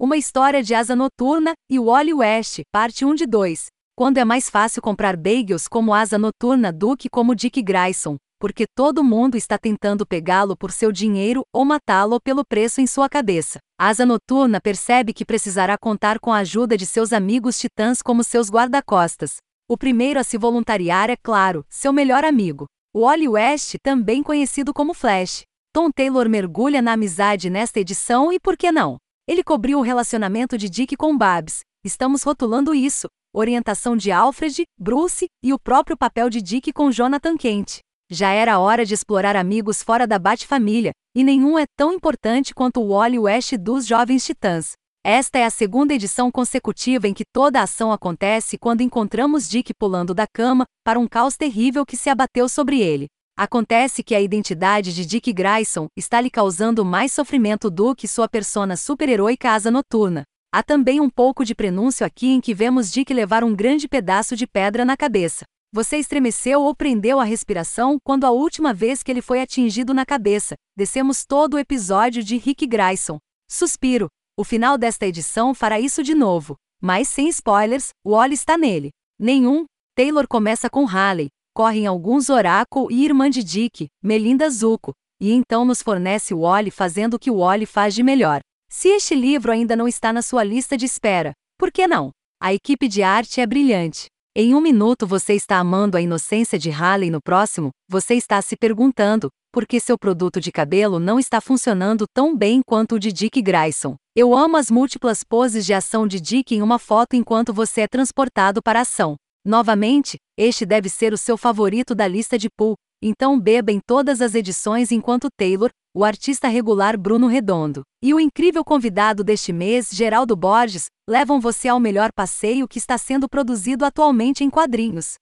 Uma história de asa noturna e Wally West, parte 1 de 2. Quando é mais fácil comprar bagels como asa noturna do que como Dick Grayson, porque todo mundo está tentando pegá-lo por seu dinheiro ou matá-lo pelo preço em sua cabeça. Asa Noturna percebe que precisará contar com a ajuda de seus amigos titãs como seus guarda-costas. O primeiro a se voluntariar é, claro, seu melhor amigo. Wally West, também conhecido como Flash. Tom Taylor mergulha na amizade nesta edição e por que não? Ele cobriu o relacionamento de Dick com Babs. Estamos rotulando isso. Orientação de Alfred, Bruce e o próprio papel de Dick com Jonathan Kent. Já era hora de explorar amigos fora da Bat-família, e nenhum é tão importante quanto o Wally West dos Jovens Titãs. Esta é a segunda edição consecutiva em que toda a ação acontece quando encontramos Dick pulando da cama para um caos terrível que se abateu sobre ele. Acontece que a identidade de Dick Grayson está lhe causando mais sofrimento do que sua persona super-heróica asa noturna. Há também um pouco de prenúncio aqui em que vemos Dick levar um grande pedaço de pedra na cabeça. Você estremeceu ou prendeu a respiração quando a última vez que ele foi atingido na cabeça. Descemos todo o episódio de Rick Grayson. Suspiro. O final desta edição fará isso de novo. Mas sem spoilers, o Wally está nele. Nenhum. Taylor começa com Halley, correm alguns Oracle e irmã de Dick, Melinda Zuko, e então nos fornece o Wally fazendo o que o Wally faz de melhor. Se este livro ainda não está na sua lista de espera, por que não? A equipe de arte é brilhante. Em um minuto você está amando a inocência de Halley no próximo, você está se perguntando por que seu produto de cabelo não está funcionando tão bem quanto o de Dick Grayson. Eu amo as múltiplas poses de ação de Dick em uma foto enquanto você é transportado para a ação. Novamente, este deve ser o seu favorito da lista de pool, então beba em todas as edições enquanto Taylor, o artista regular Bruno Redondo e o incrível convidado deste mês, Geraldo Borges, levam você ao melhor passeio que está sendo produzido atualmente em quadrinhos.